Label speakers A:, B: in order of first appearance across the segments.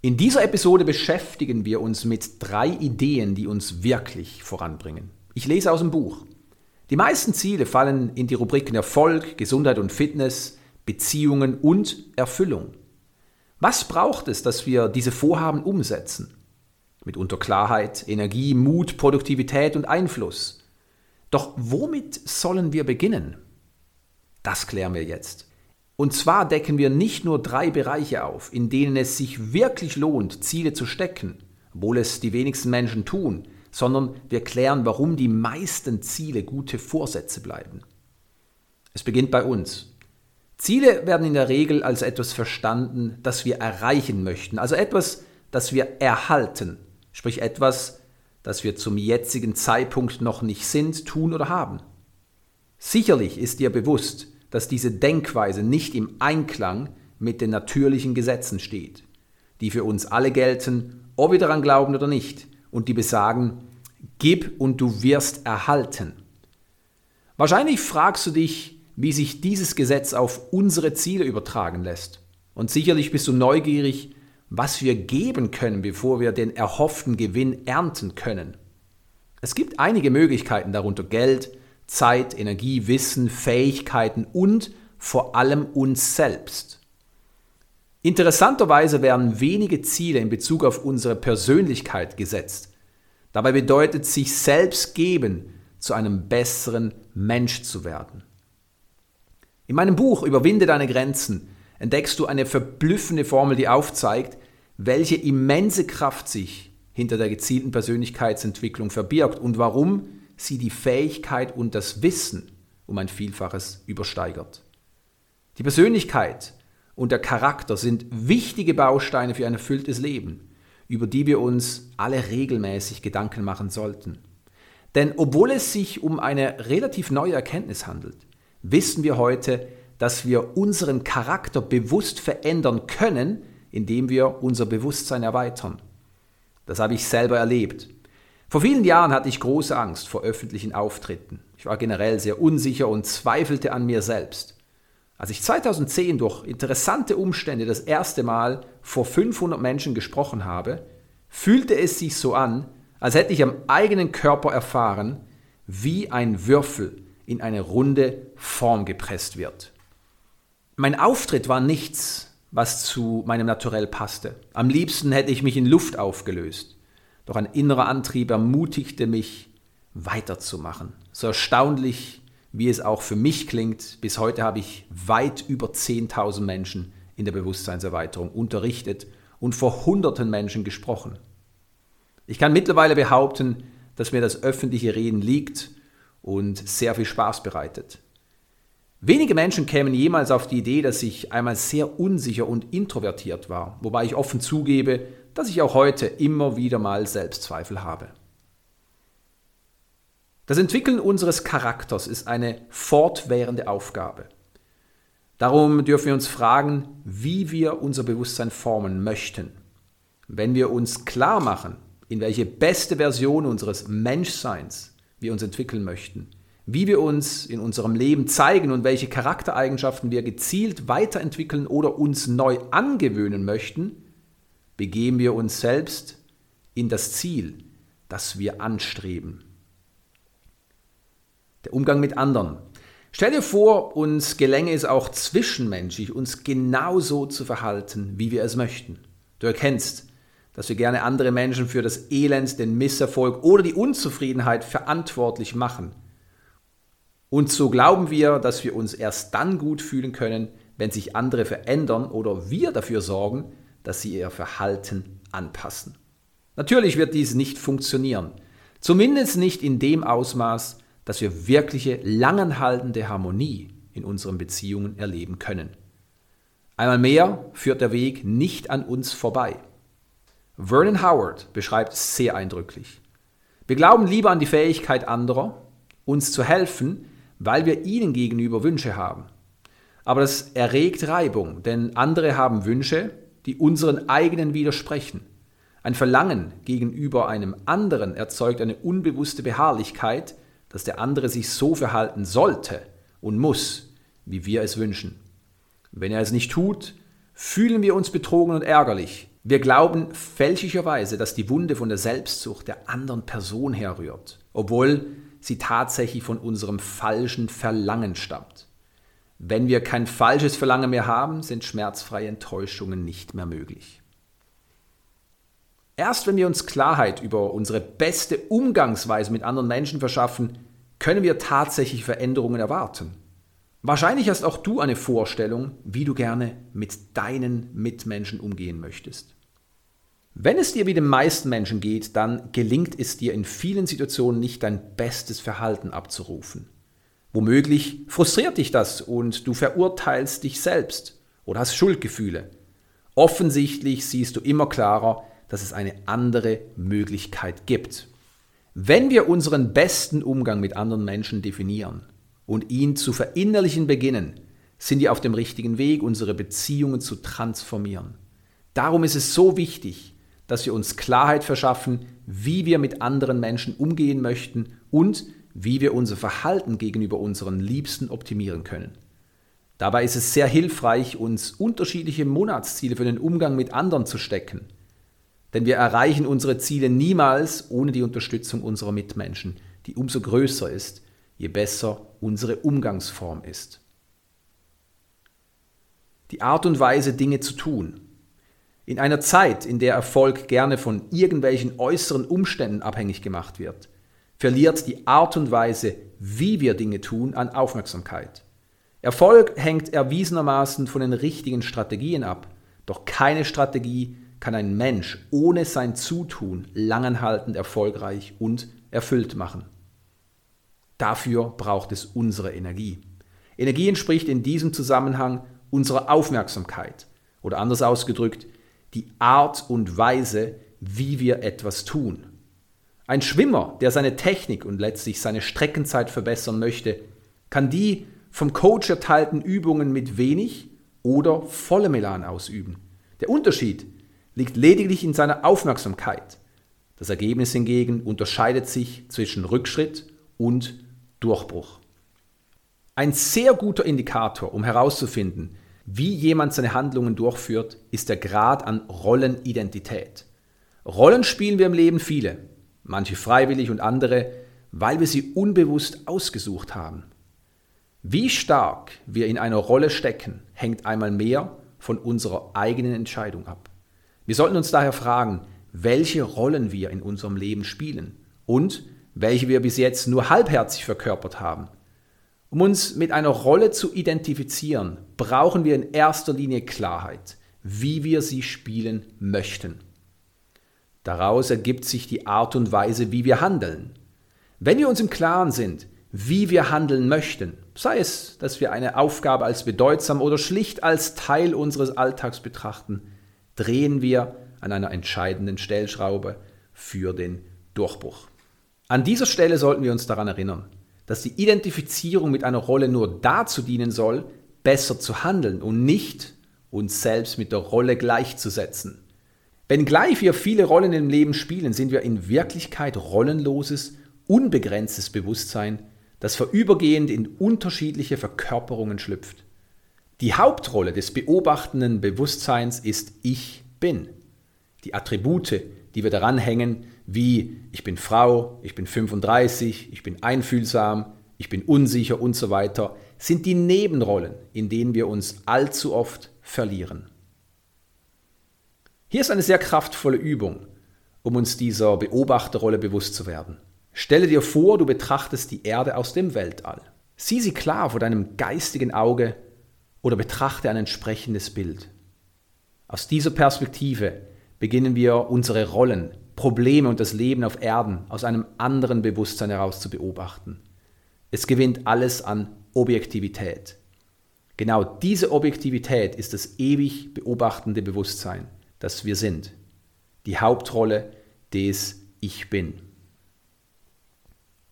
A: In dieser Episode beschäftigen wir uns mit drei Ideen, die uns wirklich voranbringen. Ich lese aus dem Buch. Die meisten Ziele fallen in die Rubriken Erfolg, Gesundheit und Fitness, Beziehungen und Erfüllung. Was braucht es, dass wir diese Vorhaben umsetzen? Mitunter Klarheit, Energie, Mut, Produktivität und Einfluss. Doch womit sollen wir beginnen? Das klären wir jetzt. Und zwar decken wir nicht nur drei Bereiche auf, in denen es sich wirklich lohnt, Ziele zu stecken, obwohl es die wenigsten Menschen tun, sondern wir klären, warum die meisten Ziele gute Vorsätze bleiben. Es beginnt bei uns. Ziele werden in der Regel als etwas verstanden, das wir erreichen möchten, also etwas, das wir erhalten, sprich etwas, das wir zum jetzigen Zeitpunkt noch nicht sind, tun oder haben. Sicherlich ist dir bewusst, dass diese Denkweise nicht im Einklang mit den natürlichen Gesetzen steht, die für uns alle gelten, ob wir daran glauben oder nicht, und die besagen, gib und du wirst erhalten. Wahrscheinlich fragst du dich, wie sich dieses Gesetz auf unsere Ziele übertragen lässt. Und sicherlich bist du neugierig, was wir geben können, bevor wir den erhofften Gewinn ernten können. Es gibt einige Möglichkeiten, darunter Geld, Zeit, Energie, Wissen, Fähigkeiten und vor allem uns selbst. Interessanterweise werden wenige Ziele in Bezug auf unsere Persönlichkeit gesetzt. Dabei bedeutet sich selbst geben, zu einem besseren Mensch zu werden. In meinem Buch Überwinde deine Grenzen entdeckst du eine verblüffende Formel, die aufzeigt, welche immense Kraft sich hinter der gezielten Persönlichkeitsentwicklung verbirgt und warum sie die Fähigkeit und das Wissen um ein Vielfaches übersteigert. Die Persönlichkeit und der Charakter sind wichtige Bausteine für ein erfülltes Leben, über die wir uns alle regelmäßig Gedanken machen sollten. Denn obwohl es sich um eine relativ neue Erkenntnis handelt, wissen wir heute, dass wir unseren Charakter bewusst verändern können, indem wir unser Bewusstsein erweitern. Das habe ich selber erlebt. Vor vielen Jahren hatte ich große Angst vor öffentlichen Auftritten. Ich war generell sehr unsicher und zweifelte an mir selbst. Als ich 2010 durch interessante Umstände das erste Mal vor 500 Menschen gesprochen habe, fühlte es sich so an, als hätte ich am eigenen Körper erfahren, wie ein Würfel in eine runde Form gepresst wird. Mein Auftritt war nichts, was zu meinem Naturell passte. Am liebsten hätte ich mich in Luft aufgelöst. Doch ein innerer Antrieb ermutigte mich, weiterzumachen. So erstaunlich, wie es auch für mich klingt, bis heute habe ich weit über 10.000 Menschen in der Bewusstseinserweiterung unterrichtet und vor hunderten Menschen gesprochen. Ich kann mittlerweile behaupten, dass mir das öffentliche Reden liegt und sehr viel Spaß bereitet. Wenige Menschen kämen jemals auf die Idee, dass ich einmal sehr unsicher und introvertiert war, wobei ich offen zugebe, dass ich auch heute immer wieder mal Selbstzweifel habe. Das Entwickeln unseres Charakters ist eine fortwährende Aufgabe. Darum dürfen wir uns fragen, wie wir unser Bewusstsein formen möchten. Wenn wir uns klar machen, in welche beste Version unseres Menschseins wir uns entwickeln möchten, wie wir uns in unserem Leben zeigen und welche Charaktereigenschaften wir gezielt weiterentwickeln oder uns neu angewöhnen möchten, begeben wir uns selbst in das Ziel, das wir anstreben. Der Umgang mit anderen. Stell dir vor, uns gelänge es auch zwischenmenschlich, uns genauso zu verhalten, wie wir es möchten. Du erkennst, dass wir gerne andere Menschen für das Elend, den Misserfolg oder die Unzufriedenheit verantwortlich machen. Und so glauben wir, dass wir uns erst dann gut fühlen können, wenn sich andere verändern oder wir dafür sorgen, dass sie ihr Verhalten anpassen. Natürlich wird dies nicht funktionieren, zumindest nicht in dem Ausmaß, dass wir wirkliche langanhaltende Harmonie in unseren Beziehungen erleben können. Einmal mehr führt der Weg nicht an uns vorbei. Vernon Howard beschreibt es sehr eindrücklich. Wir glauben lieber an die Fähigkeit anderer, uns zu helfen, weil wir ihnen gegenüber Wünsche haben. Aber das erregt Reibung, denn andere haben Wünsche, die unseren eigenen widersprechen. Ein Verlangen gegenüber einem anderen erzeugt eine unbewusste Beharrlichkeit, dass der andere sich so verhalten sollte und muss, wie wir es wünschen. Wenn er es nicht tut, fühlen wir uns betrogen und ärgerlich, Wir glauben fälschlicherweise, dass die Wunde von der Selbstsucht der anderen Person herrührt, obwohl sie tatsächlich von unserem falschen Verlangen stammt. Wenn wir kein falsches Verlangen mehr haben, sind schmerzfreie Enttäuschungen nicht mehr möglich. Erst wenn wir uns Klarheit über unsere beste Umgangsweise mit anderen Menschen verschaffen, können wir tatsächlich Veränderungen erwarten. Wahrscheinlich hast auch du eine Vorstellung, wie du gerne mit deinen Mitmenschen umgehen möchtest. Wenn es dir wie den meisten Menschen geht, dann gelingt es dir in vielen Situationen nicht dein bestes Verhalten abzurufen. Womöglich frustriert dich das und du verurteilst dich selbst oder hast Schuldgefühle. Offensichtlich siehst du immer klarer, dass es eine andere Möglichkeit gibt. Wenn wir unseren besten Umgang mit anderen Menschen definieren und ihn zu verinnerlichen beginnen, sind wir auf dem richtigen Weg, unsere Beziehungen zu transformieren. Darum ist es so wichtig, dass wir uns Klarheit verschaffen, wie wir mit anderen Menschen umgehen möchten und wie wir unser Verhalten gegenüber unseren Liebsten optimieren können. Dabei ist es sehr hilfreich, uns unterschiedliche Monatsziele für den Umgang mit anderen zu stecken. Denn wir erreichen unsere Ziele niemals ohne die Unterstützung unserer Mitmenschen, die umso größer ist, je besser unsere Umgangsform ist. Die Art und Weise, Dinge zu tun, in einer Zeit, in der Erfolg gerne von irgendwelchen äußeren Umständen abhängig gemacht wird, verliert die Art und Weise, wie wir Dinge tun, an Aufmerksamkeit. Erfolg hängt erwiesenermaßen von den richtigen Strategien ab, doch keine Strategie kann ein Mensch ohne sein Zutun langanhaltend erfolgreich und erfüllt machen. Dafür braucht es unsere Energie. Energie entspricht in diesem Zusammenhang unserer Aufmerksamkeit oder anders ausgedrückt die Art und Weise, wie wir etwas tun. Ein Schwimmer, der seine Technik und letztlich seine Streckenzeit verbessern möchte, kann die vom Coach erteilten Übungen mit wenig oder vollem Elan ausüben. Der Unterschied liegt lediglich in seiner Aufmerksamkeit. Das Ergebnis hingegen unterscheidet sich zwischen Rückschritt und Durchbruch. Ein sehr guter Indikator, um herauszufinden, wie jemand seine Handlungen durchführt, ist der Grad an Rollenidentität. Rollen spielen wir im Leben viele, manche freiwillig und andere, weil wir sie unbewusst ausgesucht haben. Wie stark wir in einer Rolle stecken, hängt einmal mehr von unserer eigenen Entscheidung ab. Wir sollten uns daher fragen, welche Rollen wir in unserem Leben spielen und welche wir bis jetzt nur halbherzig verkörpert haben um uns mit einer Rolle zu identifizieren, brauchen wir in erster Linie Klarheit, wie wir sie spielen möchten. Daraus ergibt sich die Art und Weise, wie wir handeln. Wenn wir uns im Klaren sind, wie wir handeln möchten, sei es, dass wir eine Aufgabe als bedeutsam oder schlicht als Teil unseres Alltags betrachten, drehen wir an einer entscheidenden Stellschraube für den Durchbruch. An dieser Stelle sollten wir uns daran erinnern, dass die Identifizierung mit einer Rolle nur dazu dienen soll, besser zu handeln und nicht uns selbst mit der Rolle gleichzusetzen. Wenngleich wir viele Rollen im Leben spielen, sind wir in Wirklichkeit rollenloses, unbegrenztes Bewusstsein, das vorübergehend in unterschiedliche Verkörperungen schlüpft. Die Hauptrolle des beobachtenden Bewusstseins ist Ich bin. Die Attribute, die wir daran hängen, wie ich bin Frau, ich bin 35, ich bin einfühlsam, ich bin unsicher und so weiter, sind die Nebenrollen, in denen wir uns allzu oft verlieren. Hier ist eine sehr kraftvolle Übung, um uns dieser Beobachterrolle bewusst zu werden. Stelle dir vor, du betrachtest die Erde aus dem Weltall. Sieh sie klar vor deinem geistigen Auge oder betrachte ein entsprechendes Bild. Aus dieser Perspektive beginnen wir unsere Rollen Probleme und das Leben auf Erden aus einem anderen Bewusstsein heraus zu beobachten. Es gewinnt alles an Objektivität. Genau diese Objektivität ist das ewig beobachtende Bewusstsein, das wir sind. Die Hauptrolle des Ich bin.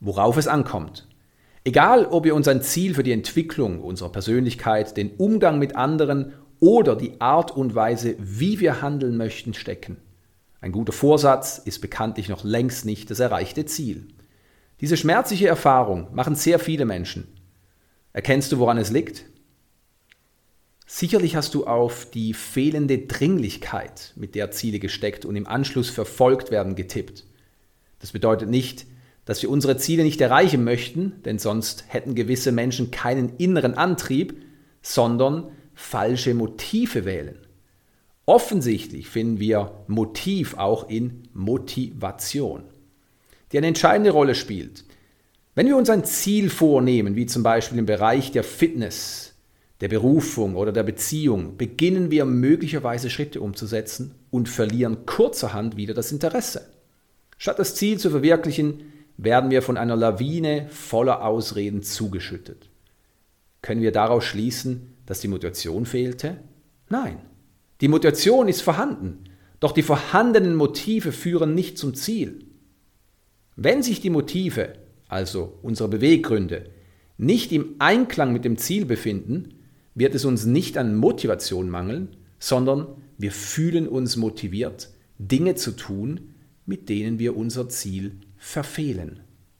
A: Worauf es ankommt. Egal, ob wir uns ein Ziel für die Entwicklung unserer Persönlichkeit, den Umgang mit anderen oder die Art und Weise, wie wir handeln möchten, stecken. Ein guter Vorsatz ist bekanntlich noch längst nicht das erreichte Ziel. Diese schmerzliche Erfahrung machen sehr viele Menschen. Erkennst du, woran es liegt? Sicherlich hast du auf die fehlende Dringlichkeit, mit der Ziele gesteckt und im Anschluss verfolgt werden, getippt. Das bedeutet nicht, dass wir unsere Ziele nicht erreichen möchten, denn sonst hätten gewisse Menschen keinen inneren Antrieb, sondern falsche Motive wählen. Offensichtlich finden wir Motiv auch in Motivation, die eine entscheidende Rolle spielt. Wenn wir uns ein Ziel vornehmen, wie zum Beispiel im Bereich der Fitness, der Berufung oder der Beziehung beginnen wir möglicherweise Schritte umzusetzen und verlieren kurzerhand wieder das Interesse. Statt das Ziel zu verwirklichen, werden wir von einer Lawine voller Ausreden zugeschüttet. Können wir daraus schließen, dass die Motivation fehlte? Nein. Die Motivation ist vorhanden, doch die vorhandenen Motive führen nicht zum Ziel. Wenn sich die Motive, also unsere Beweggründe, nicht im Einklang mit dem Ziel befinden, wird es uns nicht an Motivation mangeln, sondern wir fühlen uns motiviert, Dinge zu tun, mit denen wir unser Ziel verfehlen.